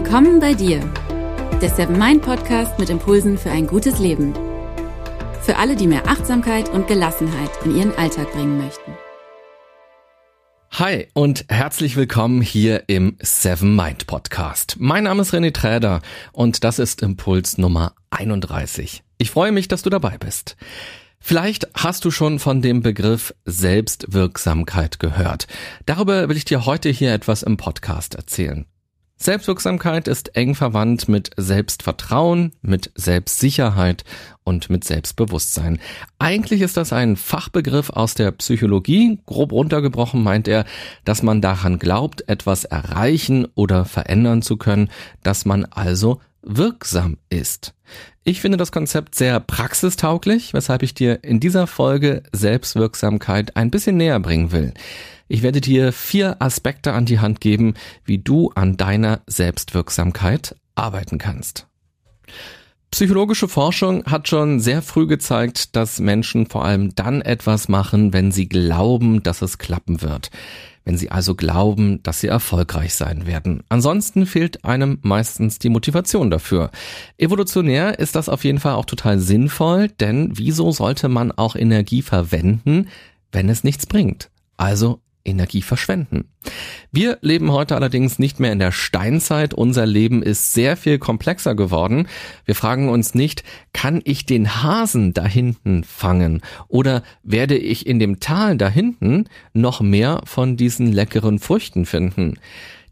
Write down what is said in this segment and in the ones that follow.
Willkommen bei dir, der Seven Mind Podcast mit Impulsen für ein gutes Leben. Für alle, die mehr Achtsamkeit und Gelassenheit in ihren Alltag bringen möchten. Hi und herzlich willkommen hier im Seven Mind Podcast. Mein Name ist René Träder und das ist Impuls Nummer 31. Ich freue mich, dass du dabei bist. Vielleicht hast du schon von dem Begriff Selbstwirksamkeit gehört. Darüber will ich dir heute hier etwas im Podcast erzählen. Selbstwirksamkeit ist eng verwandt mit Selbstvertrauen, mit Selbstsicherheit und mit Selbstbewusstsein. Eigentlich ist das ein Fachbegriff aus der Psychologie. Grob runtergebrochen meint er, dass man daran glaubt, etwas erreichen oder verändern zu können, dass man also wirksam ist. Ich finde das Konzept sehr praxistauglich, weshalb ich dir in dieser Folge Selbstwirksamkeit ein bisschen näher bringen will. Ich werde dir vier Aspekte an die Hand geben, wie du an deiner Selbstwirksamkeit arbeiten kannst. Psychologische Forschung hat schon sehr früh gezeigt, dass Menschen vor allem dann etwas machen, wenn sie glauben, dass es klappen wird. Wenn sie also glauben, dass sie erfolgreich sein werden. Ansonsten fehlt einem meistens die Motivation dafür. Evolutionär ist das auf jeden Fall auch total sinnvoll, denn wieso sollte man auch Energie verwenden, wenn es nichts bringt? Also Energie verschwenden. Wir leben heute allerdings nicht mehr in der Steinzeit. Unser Leben ist sehr viel komplexer geworden. Wir fragen uns nicht, kann ich den Hasen da hinten fangen? Oder werde ich in dem Tal da hinten noch mehr von diesen leckeren Früchten finden?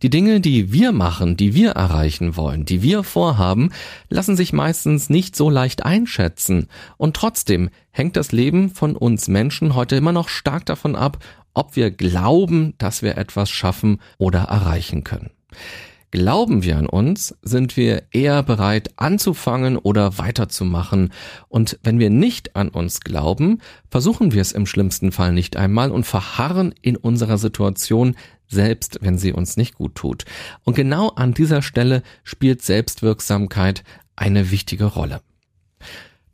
Die Dinge, die wir machen, die wir erreichen wollen, die wir vorhaben, lassen sich meistens nicht so leicht einschätzen. Und trotzdem hängt das Leben von uns Menschen heute immer noch stark davon ab, ob wir glauben, dass wir etwas schaffen oder erreichen können. Glauben wir an uns, sind wir eher bereit anzufangen oder weiterzumachen. Und wenn wir nicht an uns glauben, versuchen wir es im schlimmsten Fall nicht einmal und verharren in unserer Situation, selbst wenn sie uns nicht gut tut. Und genau an dieser Stelle spielt Selbstwirksamkeit eine wichtige Rolle.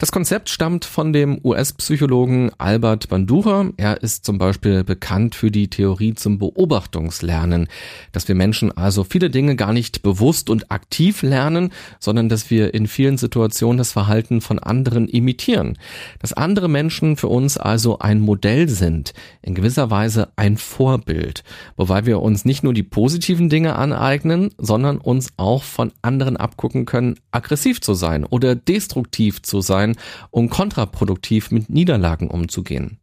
Das Konzept stammt von dem US-Psychologen Albert Bandura. Er ist zum Beispiel bekannt für die Theorie zum Beobachtungslernen, dass wir Menschen also viele Dinge gar nicht bewusst und aktiv lernen, sondern dass wir in vielen Situationen das Verhalten von anderen imitieren. Dass andere Menschen für uns also ein Modell sind, in gewisser Weise ein Vorbild, wobei wir uns nicht nur die positiven Dinge aneignen, sondern uns auch von anderen abgucken können, aggressiv zu sein oder destruktiv zu sein um kontraproduktiv mit Niederlagen umzugehen.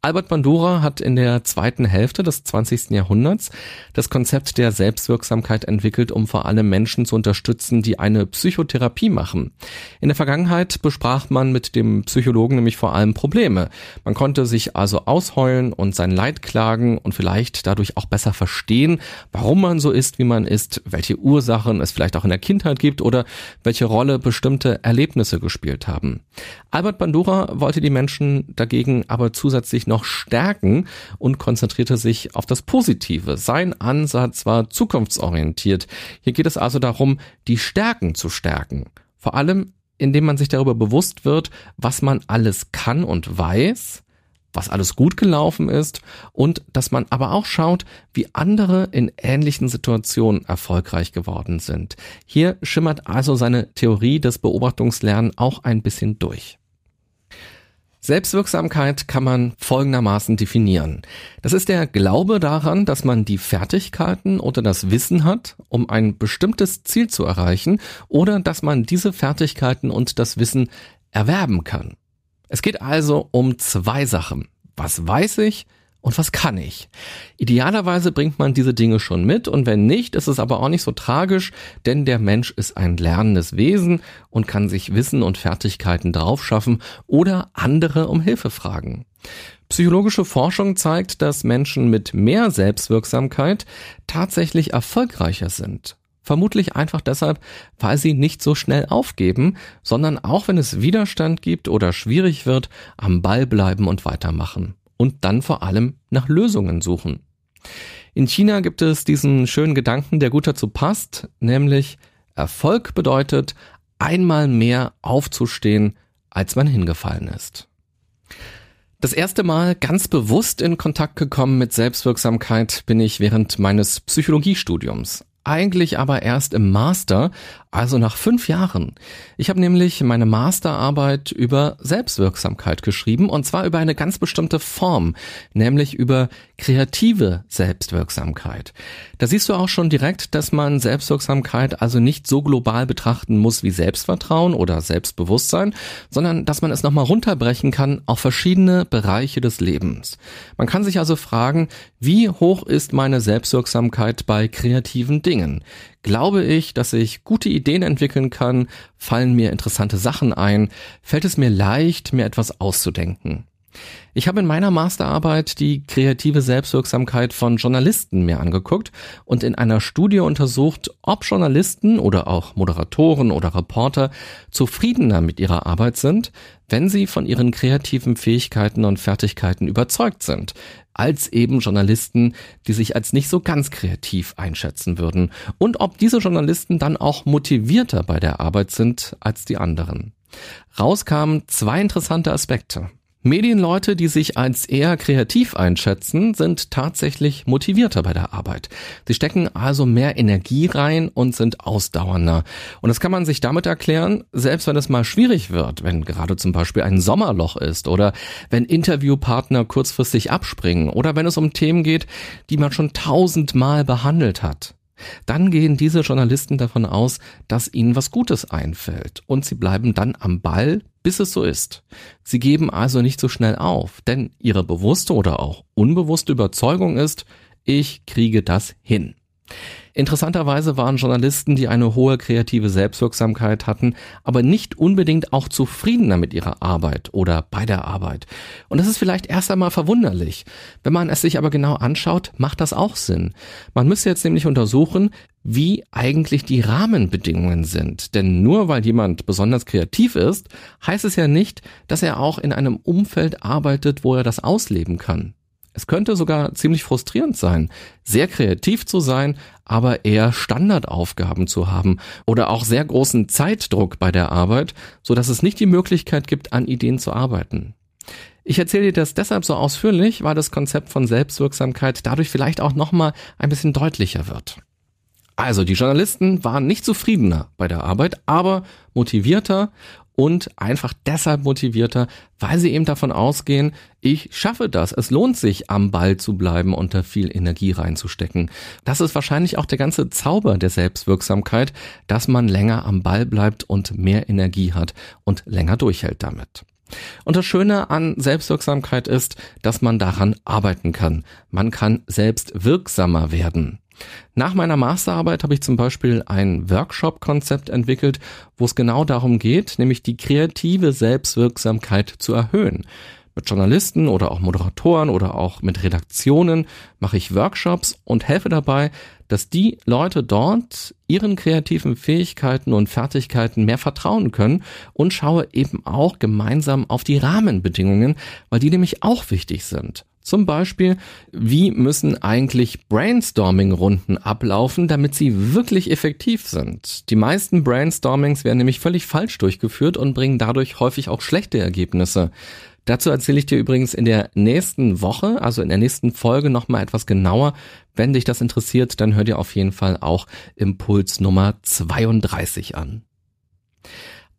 Albert Bandura hat in der zweiten Hälfte des 20. Jahrhunderts das Konzept der Selbstwirksamkeit entwickelt, um vor allem Menschen zu unterstützen, die eine Psychotherapie machen. In der Vergangenheit besprach man mit dem Psychologen nämlich vor allem Probleme. Man konnte sich also ausheulen und sein Leid klagen und vielleicht dadurch auch besser verstehen, warum man so ist, wie man ist, welche Ursachen es vielleicht auch in der Kindheit gibt oder welche Rolle bestimmte Erlebnisse gespielt haben. Albert Bandura wollte die Menschen dagegen aber zusätzlich noch stärken und konzentrierte sich auf das Positive. Sein Ansatz war zukunftsorientiert. Hier geht es also darum, die Stärken zu stärken. Vor allem, indem man sich darüber bewusst wird, was man alles kann und weiß, was alles gut gelaufen ist und dass man aber auch schaut, wie andere in ähnlichen Situationen erfolgreich geworden sind. Hier schimmert also seine Theorie des Beobachtungslernens auch ein bisschen durch. Selbstwirksamkeit kann man folgendermaßen definieren. Das ist der Glaube daran, dass man die Fertigkeiten oder das Wissen hat, um ein bestimmtes Ziel zu erreichen oder dass man diese Fertigkeiten und das Wissen erwerben kann. Es geht also um zwei Sachen. Was weiß ich? Und was kann ich? Idealerweise bringt man diese Dinge schon mit und wenn nicht, ist es aber auch nicht so tragisch, denn der Mensch ist ein lernendes Wesen und kann sich Wissen und Fertigkeiten draufschaffen oder andere um Hilfe fragen. Psychologische Forschung zeigt, dass Menschen mit mehr Selbstwirksamkeit tatsächlich erfolgreicher sind. Vermutlich einfach deshalb, weil sie nicht so schnell aufgeben, sondern auch wenn es Widerstand gibt oder schwierig wird, am Ball bleiben und weitermachen und dann vor allem nach Lösungen suchen. In China gibt es diesen schönen Gedanken, der gut dazu passt, nämlich Erfolg bedeutet, einmal mehr aufzustehen, als man hingefallen ist. Das erste Mal ganz bewusst in Kontakt gekommen mit Selbstwirksamkeit bin ich während meines Psychologiestudiums. eigentlich aber erst im Master, also nach fünf Jahren. Ich habe nämlich meine Masterarbeit über Selbstwirksamkeit geschrieben und zwar über eine ganz bestimmte Form, nämlich über kreative Selbstwirksamkeit. Da siehst du auch schon direkt, dass man Selbstwirksamkeit also nicht so global betrachten muss wie Selbstvertrauen oder Selbstbewusstsein, sondern dass man es nochmal runterbrechen kann auf verschiedene Bereiche des Lebens. Man kann sich also fragen, wie hoch ist meine Selbstwirksamkeit bei kreativen Dingen? Glaube ich, dass ich gute Ideen entwickeln kann? Fallen mir interessante Sachen ein? Fällt es mir leicht, mir etwas auszudenken? Ich habe in meiner Masterarbeit die kreative Selbstwirksamkeit von Journalisten mir angeguckt und in einer Studie untersucht, ob Journalisten oder auch Moderatoren oder Reporter zufriedener mit ihrer Arbeit sind, wenn sie von ihren kreativen Fähigkeiten und Fertigkeiten überzeugt sind, als eben Journalisten, die sich als nicht so ganz kreativ einschätzen würden und ob diese Journalisten dann auch motivierter bei der Arbeit sind als die anderen. Raus kamen zwei interessante Aspekte. Medienleute, die sich als eher kreativ einschätzen, sind tatsächlich motivierter bei der Arbeit. Sie stecken also mehr Energie rein und sind ausdauernder. Und das kann man sich damit erklären, selbst wenn es mal schwierig wird, wenn gerade zum Beispiel ein Sommerloch ist oder wenn Interviewpartner kurzfristig abspringen oder wenn es um Themen geht, die man schon tausendmal behandelt hat. Dann gehen diese Journalisten davon aus, dass ihnen was Gutes einfällt und sie bleiben dann am Ball, bis es so ist. Sie geben also nicht so schnell auf, denn ihre bewusste oder auch unbewusste Überzeugung ist, ich kriege das hin. Interessanterweise waren Journalisten, die eine hohe kreative Selbstwirksamkeit hatten, aber nicht unbedingt auch zufriedener mit ihrer Arbeit oder bei der Arbeit. Und das ist vielleicht erst einmal verwunderlich. Wenn man es sich aber genau anschaut, macht das auch Sinn. Man müsste jetzt nämlich untersuchen, wie eigentlich die Rahmenbedingungen sind. Denn nur weil jemand besonders kreativ ist, heißt es ja nicht, dass er auch in einem Umfeld arbeitet, wo er das ausleben kann. Es könnte sogar ziemlich frustrierend sein, sehr kreativ zu sein, aber eher Standardaufgaben zu haben oder auch sehr großen Zeitdruck bei der Arbeit, so dass es nicht die Möglichkeit gibt, an Ideen zu arbeiten. Ich erzähle dir das deshalb so ausführlich, weil das Konzept von Selbstwirksamkeit dadurch vielleicht auch nochmal ein bisschen deutlicher wird. Also die Journalisten waren nicht zufriedener bei der Arbeit, aber motivierter und einfach deshalb motivierter, weil sie eben davon ausgehen, ich schaffe das. Es lohnt sich, am Ball zu bleiben und da viel Energie reinzustecken. Das ist wahrscheinlich auch der ganze Zauber der Selbstwirksamkeit, dass man länger am Ball bleibt und mehr Energie hat und länger durchhält damit. Und das Schöne an Selbstwirksamkeit ist, dass man daran arbeiten kann. Man kann selbst wirksamer werden. Nach meiner Masterarbeit habe ich zum Beispiel ein Workshop-Konzept entwickelt, wo es genau darum geht, nämlich die kreative Selbstwirksamkeit zu erhöhen. Mit Journalisten oder auch Moderatoren oder auch mit Redaktionen mache ich Workshops und helfe dabei, dass die Leute dort ihren kreativen Fähigkeiten und Fertigkeiten mehr vertrauen können und schaue eben auch gemeinsam auf die Rahmenbedingungen, weil die nämlich auch wichtig sind. Zum Beispiel, wie müssen eigentlich Brainstorming-Runden ablaufen, damit sie wirklich effektiv sind? Die meisten Brainstormings werden nämlich völlig falsch durchgeführt und bringen dadurch häufig auch schlechte Ergebnisse. Dazu erzähle ich dir übrigens in der nächsten Woche, also in der nächsten Folge nochmal etwas genauer. Wenn dich das interessiert, dann hör dir auf jeden Fall auch Impuls Nummer 32 an.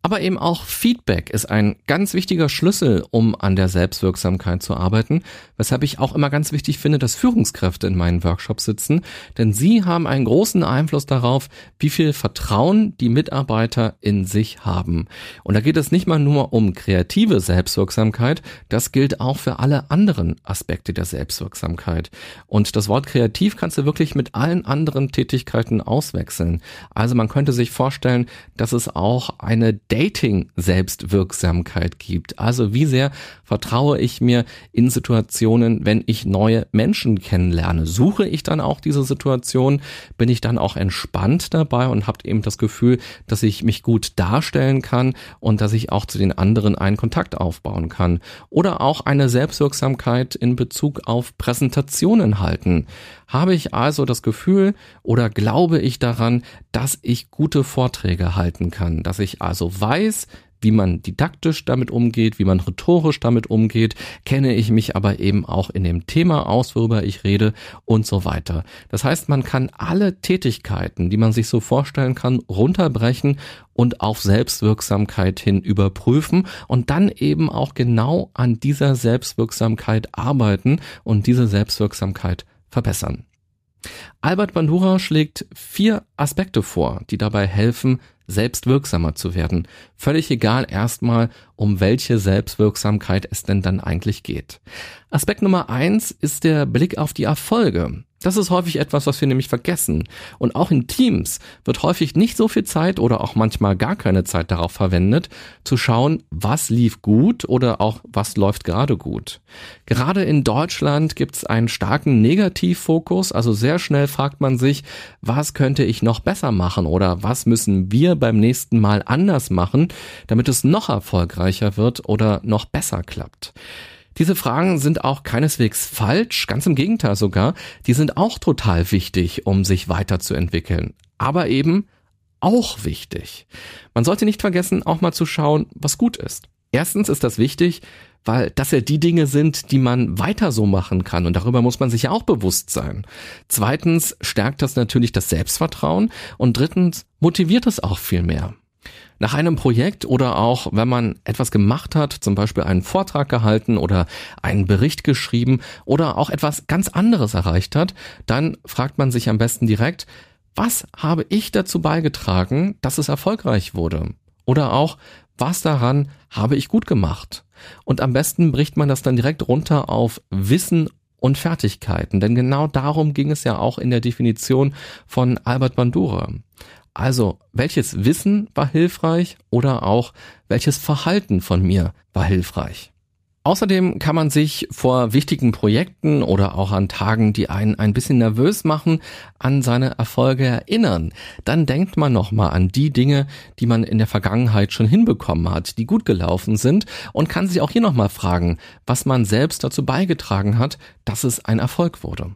Aber eben auch Feedback ist ein ganz wichtiger Schlüssel, um an der Selbstwirksamkeit zu arbeiten, weshalb ich auch immer ganz wichtig finde, dass Führungskräfte in meinen Workshops sitzen, denn sie haben einen großen Einfluss darauf, wie viel Vertrauen die Mitarbeiter in sich haben. Und da geht es nicht mal nur um kreative Selbstwirksamkeit, das gilt auch für alle anderen Aspekte der Selbstwirksamkeit. Und das Wort kreativ kannst du wirklich mit allen anderen Tätigkeiten auswechseln. Also man könnte sich vorstellen, dass es auch eine Dating-Selbstwirksamkeit gibt. Also wie sehr vertraue ich mir in Situationen, wenn ich neue Menschen kennenlerne? Suche ich dann auch diese Situation? Bin ich dann auch entspannt dabei und habe eben das Gefühl, dass ich mich gut darstellen kann und dass ich auch zu den anderen einen Kontakt aufbauen kann? Oder auch eine Selbstwirksamkeit in Bezug auf Präsentationen halten. Habe ich also das Gefühl oder glaube ich daran, dass ich gute Vorträge halten kann, dass ich also weiß, wie man didaktisch damit umgeht, wie man rhetorisch damit umgeht, kenne ich mich aber eben auch in dem Thema aus, worüber ich rede und so weiter. Das heißt, man kann alle Tätigkeiten, die man sich so vorstellen kann, runterbrechen und auf Selbstwirksamkeit hin überprüfen und dann eben auch genau an dieser Selbstwirksamkeit arbeiten und diese Selbstwirksamkeit verbessern. Albert Bandura schlägt vier Aspekte vor, die dabei helfen, selbstwirksamer zu werden. Völlig egal erstmal, um welche Selbstwirksamkeit es denn dann eigentlich geht. Aspekt Nummer eins ist der Blick auf die Erfolge. Das ist häufig etwas, was wir nämlich vergessen. Und auch in Teams wird häufig nicht so viel Zeit oder auch manchmal gar keine Zeit darauf verwendet, zu schauen, was lief gut oder auch was läuft gerade gut. Gerade in Deutschland gibt es einen starken Negativfokus, also sehr schnell fragt man sich, was könnte ich noch besser machen oder was müssen wir beim nächsten Mal anders machen, damit es noch erfolgreicher wird oder noch besser klappt. Diese Fragen sind auch keineswegs falsch, ganz im Gegenteil sogar, die sind auch total wichtig, um sich weiterzuentwickeln. Aber eben auch wichtig. Man sollte nicht vergessen, auch mal zu schauen, was gut ist. Erstens ist das wichtig, weil das ja die Dinge sind, die man weiter so machen kann und darüber muss man sich ja auch bewusst sein. Zweitens stärkt das natürlich das Selbstvertrauen und drittens motiviert es auch viel mehr. Nach einem Projekt oder auch wenn man etwas gemacht hat, zum Beispiel einen Vortrag gehalten oder einen Bericht geschrieben oder auch etwas ganz anderes erreicht hat, dann fragt man sich am besten direkt, was habe ich dazu beigetragen, dass es erfolgreich wurde? Oder auch, was daran habe ich gut gemacht? Und am besten bricht man das dann direkt runter auf Wissen und Fertigkeiten, denn genau darum ging es ja auch in der Definition von Albert Bandura. Also, welches Wissen war hilfreich oder auch welches Verhalten von mir war hilfreich? Außerdem kann man sich vor wichtigen Projekten oder auch an Tagen, die einen ein bisschen nervös machen, an seine Erfolge erinnern. Dann denkt man nochmal an die Dinge, die man in der Vergangenheit schon hinbekommen hat, die gut gelaufen sind und kann sich auch hier nochmal fragen, was man selbst dazu beigetragen hat, dass es ein Erfolg wurde.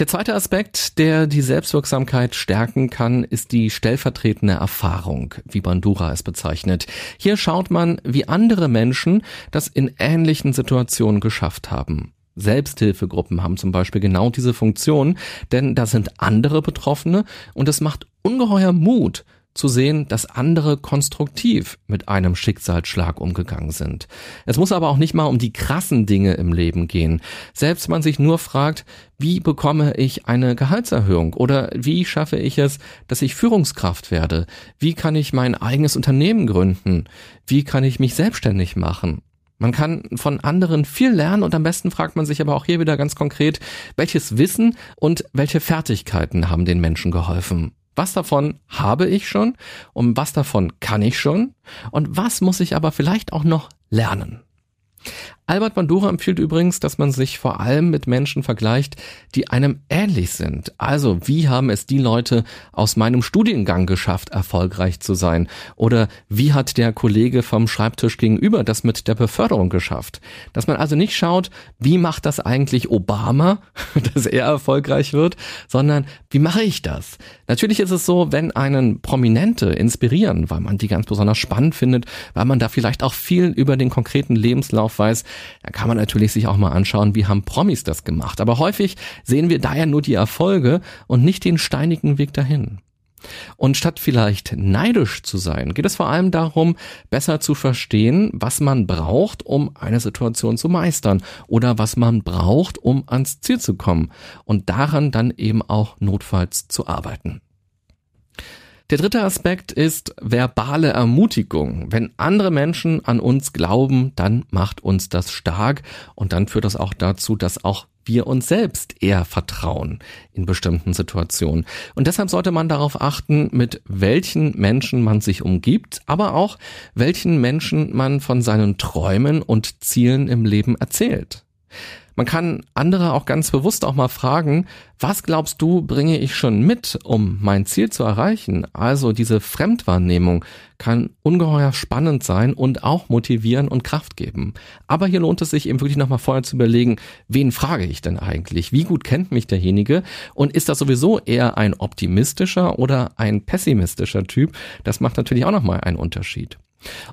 Der zweite Aspekt, der die Selbstwirksamkeit stärken kann, ist die stellvertretende Erfahrung, wie Bandura es bezeichnet. Hier schaut man, wie andere Menschen das in ähnlichen Situationen geschafft haben. Selbsthilfegruppen haben zum Beispiel genau diese Funktion, denn da sind andere Betroffene und es macht ungeheuer Mut, zu sehen, dass andere konstruktiv mit einem Schicksalsschlag umgegangen sind. Es muss aber auch nicht mal um die krassen Dinge im Leben gehen. Selbst man sich nur fragt, wie bekomme ich eine Gehaltserhöhung oder wie schaffe ich es, dass ich Führungskraft werde? Wie kann ich mein eigenes Unternehmen gründen? Wie kann ich mich selbstständig machen? Man kann von anderen viel lernen und am besten fragt man sich aber auch hier wieder ganz konkret, welches Wissen und welche Fertigkeiten haben den Menschen geholfen? Was davon habe ich schon und was davon kann ich schon und was muss ich aber vielleicht auch noch lernen? Albert Bandura empfiehlt übrigens, dass man sich vor allem mit Menschen vergleicht, die einem ähnlich sind. Also, wie haben es die Leute aus meinem Studiengang geschafft, erfolgreich zu sein? Oder wie hat der Kollege vom Schreibtisch gegenüber das mit der Beförderung geschafft? Dass man also nicht schaut, wie macht das eigentlich Obama, dass er erfolgreich wird, sondern wie mache ich das? Natürlich ist es so, wenn einen Prominente inspirieren, weil man die ganz besonders spannend findet, weil man da vielleicht auch viel über den konkreten Lebenslauf weiß, da kann man natürlich sich auch mal anschauen, wie haben Promis das gemacht. Aber häufig sehen wir daher nur die Erfolge und nicht den steinigen Weg dahin. Und statt vielleicht neidisch zu sein, geht es vor allem darum, besser zu verstehen, was man braucht, um eine Situation zu meistern oder was man braucht, um ans Ziel zu kommen und daran dann eben auch notfalls zu arbeiten. Der dritte Aspekt ist verbale Ermutigung. Wenn andere Menschen an uns glauben, dann macht uns das stark und dann führt das auch dazu, dass auch wir uns selbst eher vertrauen in bestimmten Situationen. Und deshalb sollte man darauf achten, mit welchen Menschen man sich umgibt, aber auch welchen Menschen man von seinen Träumen und Zielen im Leben erzählt. Man kann andere auch ganz bewusst auch mal fragen, was glaubst du, bringe ich schon mit, um mein Ziel zu erreichen? Also diese Fremdwahrnehmung kann ungeheuer spannend sein und auch motivieren und Kraft geben. Aber hier lohnt es sich eben wirklich nochmal vorher zu überlegen, wen frage ich denn eigentlich? Wie gut kennt mich derjenige? Und ist das sowieso eher ein optimistischer oder ein pessimistischer Typ? Das macht natürlich auch nochmal einen Unterschied.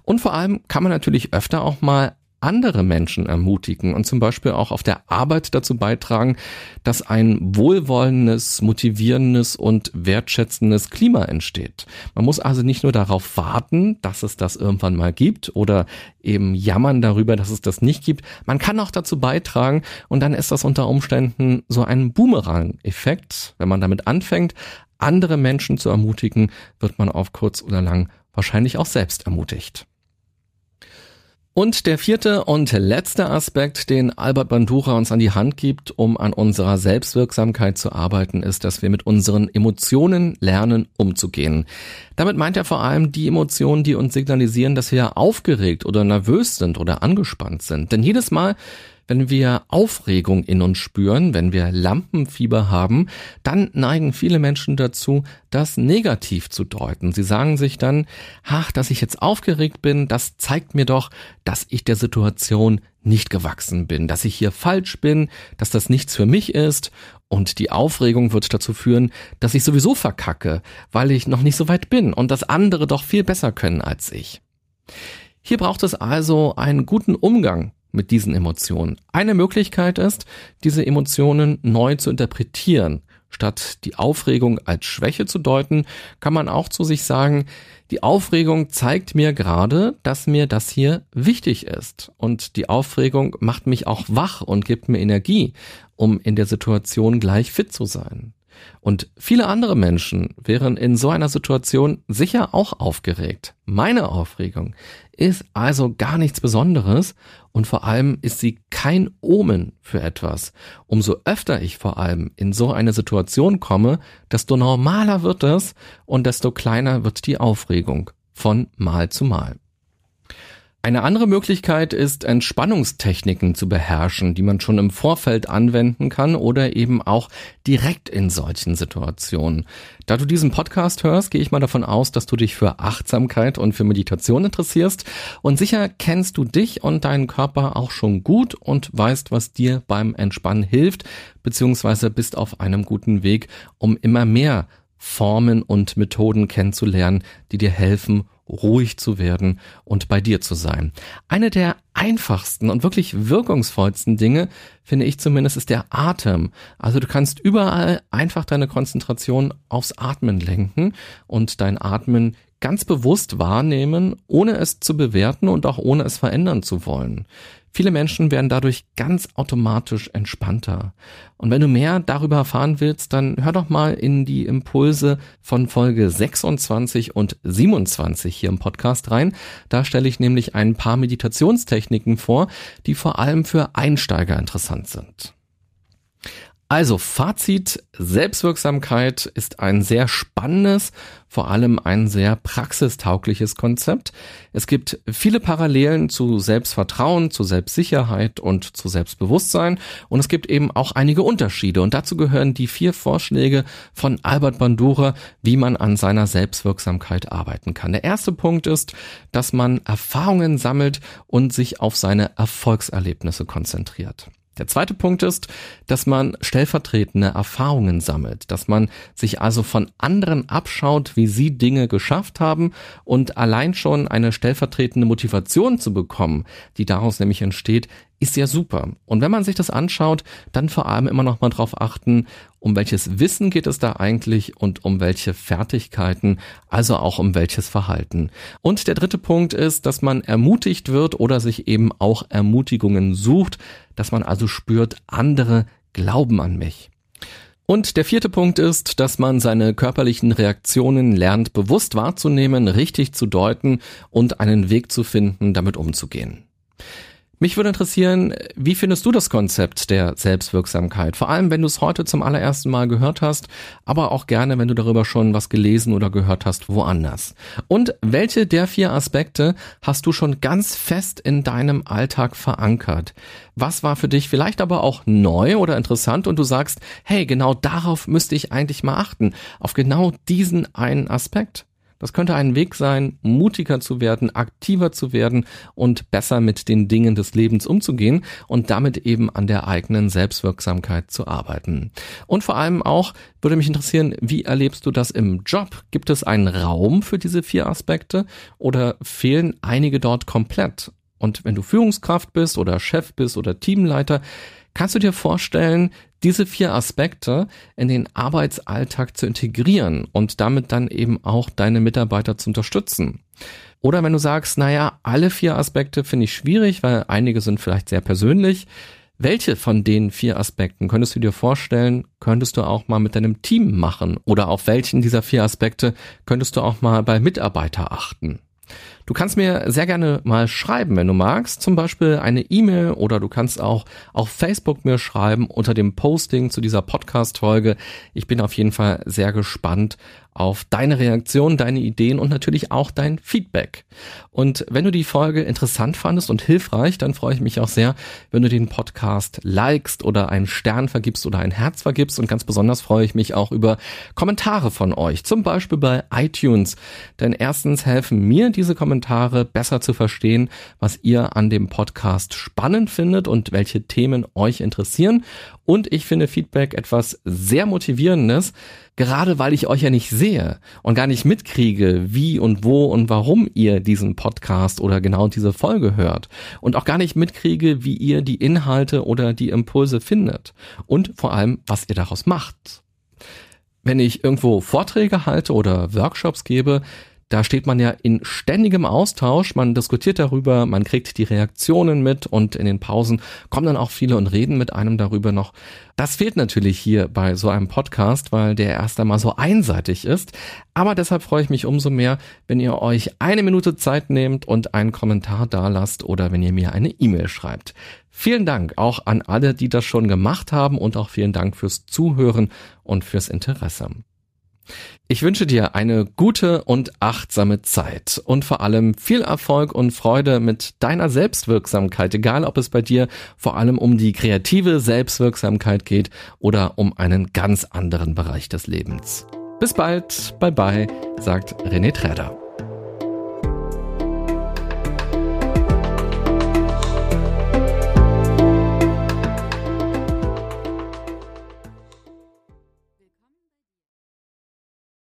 Und vor allem kann man natürlich öfter auch mal andere Menschen ermutigen und zum Beispiel auch auf der Arbeit dazu beitragen, dass ein wohlwollendes, motivierendes und wertschätzendes Klima entsteht. Man muss also nicht nur darauf warten, dass es das irgendwann mal gibt oder eben jammern darüber, dass es das nicht gibt. Man kann auch dazu beitragen und dann ist das unter Umständen so ein Boomerang-Effekt. Wenn man damit anfängt, andere Menschen zu ermutigen, wird man auf kurz oder lang wahrscheinlich auch selbst ermutigt. Und der vierte und letzte Aspekt, den Albert Bandura uns an die Hand gibt, um an unserer Selbstwirksamkeit zu arbeiten, ist, dass wir mit unseren Emotionen lernen, umzugehen. Damit meint er vor allem die Emotionen, die uns signalisieren, dass wir aufgeregt oder nervös sind oder angespannt sind. Denn jedes Mal, wenn wir Aufregung in uns spüren, wenn wir Lampenfieber haben, dann neigen viele Menschen dazu, das negativ zu deuten. Sie sagen sich dann, ach, dass ich jetzt aufgeregt bin, das zeigt mir doch, dass ich der Situation nicht gewachsen bin, dass ich hier falsch bin, dass das nichts für mich ist und die Aufregung wird dazu führen, dass ich sowieso verkacke, weil ich noch nicht so weit bin und dass andere doch viel besser können als ich. Hier braucht es also einen guten Umgang mit diesen Emotionen. Eine Möglichkeit ist, diese Emotionen neu zu interpretieren. Statt die Aufregung als Schwäche zu deuten, kann man auch zu sich sagen, die Aufregung zeigt mir gerade, dass mir das hier wichtig ist. Und die Aufregung macht mich auch wach und gibt mir Energie, um in der Situation gleich fit zu sein. Und viele andere Menschen wären in so einer Situation sicher auch aufgeregt. Meine Aufregung ist also gar nichts Besonderes und vor allem ist sie kein Omen für etwas. Umso öfter ich vor allem in so eine Situation komme, desto normaler wird es und desto kleiner wird die Aufregung von Mal zu Mal. Eine andere Möglichkeit ist, Entspannungstechniken zu beherrschen, die man schon im Vorfeld anwenden kann oder eben auch direkt in solchen Situationen. Da du diesen Podcast hörst, gehe ich mal davon aus, dass du dich für Achtsamkeit und für Meditation interessierst und sicher kennst du dich und deinen Körper auch schon gut und weißt, was dir beim Entspannen hilft, beziehungsweise bist auf einem guten Weg, um immer mehr Formen und Methoden kennenzulernen, die dir helfen, ruhig zu werden und bei dir zu sein. Eine der einfachsten und wirklich wirkungsvollsten Dinge, finde ich zumindest, ist der Atem. Also du kannst überall einfach deine Konzentration aufs Atmen lenken und dein Atmen ganz bewusst wahrnehmen, ohne es zu bewerten und auch ohne es verändern zu wollen. Viele Menschen werden dadurch ganz automatisch entspannter. Und wenn du mehr darüber erfahren willst, dann hör doch mal in die Impulse von Folge 26 und 27 hier im Podcast rein. Da stelle ich nämlich ein paar Meditationstechniken vor, die vor allem für Einsteiger interessant sind. Also Fazit, Selbstwirksamkeit ist ein sehr spannendes, vor allem ein sehr praxistaugliches Konzept. Es gibt viele Parallelen zu Selbstvertrauen, zu Selbstsicherheit und zu Selbstbewusstsein und es gibt eben auch einige Unterschiede und dazu gehören die vier Vorschläge von Albert Bandura, wie man an seiner Selbstwirksamkeit arbeiten kann. Der erste Punkt ist, dass man Erfahrungen sammelt und sich auf seine Erfolgserlebnisse konzentriert. Der zweite Punkt ist, dass man stellvertretende Erfahrungen sammelt, dass man sich also von anderen abschaut, wie sie Dinge geschafft haben und allein schon eine stellvertretende Motivation zu bekommen, die daraus nämlich entsteht, ist ja super. Und wenn man sich das anschaut, dann vor allem immer noch mal drauf achten, um welches Wissen geht es da eigentlich und um welche Fertigkeiten, also auch um welches Verhalten. Und der dritte Punkt ist, dass man ermutigt wird oder sich eben auch Ermutigungen sucht, dass man also spürt, andere glauben an mich. Und der vierte Punkt ist, dass man seine körperlichen Reaktionen lernt, bewusst wahrzunehmen, richtig zu deuten und einen Weg zu finden, damit umzugehen. Mich würde interessieren, wie findest du das Konzept der Selbstwirksamkeit? Vor allem, wenn du es heute zum allerersten Mal gehört hast, aber auch gerne, wenn du darüber schon was gelesen oder gehört hast, woanders. Und welche der vier Aspekte hast du schon ganz fest in deinem Alltag verankert? Was war für dich vielleicht aber auch neu oder interessant und du sagst, hey, genau darauf müsste ich eigentlich mal achten, auf genau diesen einen Aspekt? Das könnte ein Weg sein, mutiger zu werden, aktiver zu werden und besser mit den Dingen des Lebens umzugehen und damit eben an der eigenen Selbstwirksamkeit zu arbeiten. Und vor allem auch würde mich interessieren, wie erlebst du das im Job? Gibt es einen Raum für diese vier Aspekte oder fehlen einige dort komplett? Und wenn du Führungskraft bist oder Chef bist oder Teamleiter, kannst du dir vorstellen, diese vier Aspekte in den Arbeitsalltag zu integrieren und damit dann eben auch deine Mitarbeiter zu unterstützen. Oder wenn du sagst, naja, alle vier Aspekte finde ich schwierig, weil einige sind vielleicht sehr persönlich. Welche von den vier Aspekten könntest du dir vorstellen, könntest du auch mal mit deinem Team machen? Oder auf welchen dieser vier Aspekte könntest du auch mal bei Mitarbeiter achten? Du kannst mir sehr gerne mal schreiben, wenn du magst, zum Beispiel eine E-Mail oder du kannst auch auf Facebook mir schreiben unter dem Posting zu dieser Podcast-Folge. Ich bin auf jeden Fall sehr gespannt auf deine Reaktion, deine Ideen und natürlich auch dein Feedback. Und wenn du die Folge interessant fandest und hilfreich, dann freue ich mich auch sehr, wenn du den Podcast likest oder einen Stern vergibst oder ein Herz vergibst. Und ganz besonders freue ich mich auch über Kommentare von euch, zum Beispiel bei iTunes. Denn erstens helfen mir diese Kommentare besser zu verstehen, was ihr an dem Podcast spannend findet und welche Themen euch interessieren. Und ich finde Feedback etwas sehr motivierendes, gerade weil ich euch ja nicht sehe und gar nicht mitkriege, wie und wo und warum ihr diesen Podcast oder genau diese Folge hört und auch gar nicht mitkriege, wie ihr die Inhalte oder die Impulse findet und vor allem, was ihr daraus macht. Wenn ich irgendwo Vorträge halte oder Workshops gebe, da steht man ja in ständigem Austausch, man diskutiert darüber, man kriegt die Reaktionen mit und in den Pausen kommen dann auch viele und reden mit einem darüber noch. Das fehlt natürlich hier bei so einem Podcast, weil der erst einmal so einseitig ist. Aber deshalb freue ich mich umso mehr, wenn ihr euch eine Minute Zeit nehmt und einen Kommentar da lasst oder wenn ihr mir eine E-Mail schreibt. Vielen Dank auch an alle, die das schon gemacht haben und auch vielen Dank fürs Zuhören und fürs Interesse. Ich wünsche dir eine gute und achtsame Zeit und vor allem viel Erfolg und Freude mit deiner Selbstwirksamkeit, egal ob es bei dir vor allem um die kreative Selbstwirksamkeit geht oder um einen ganz anderen Bereich des Lebens. Bis bald, bye bye, sagt René Träder.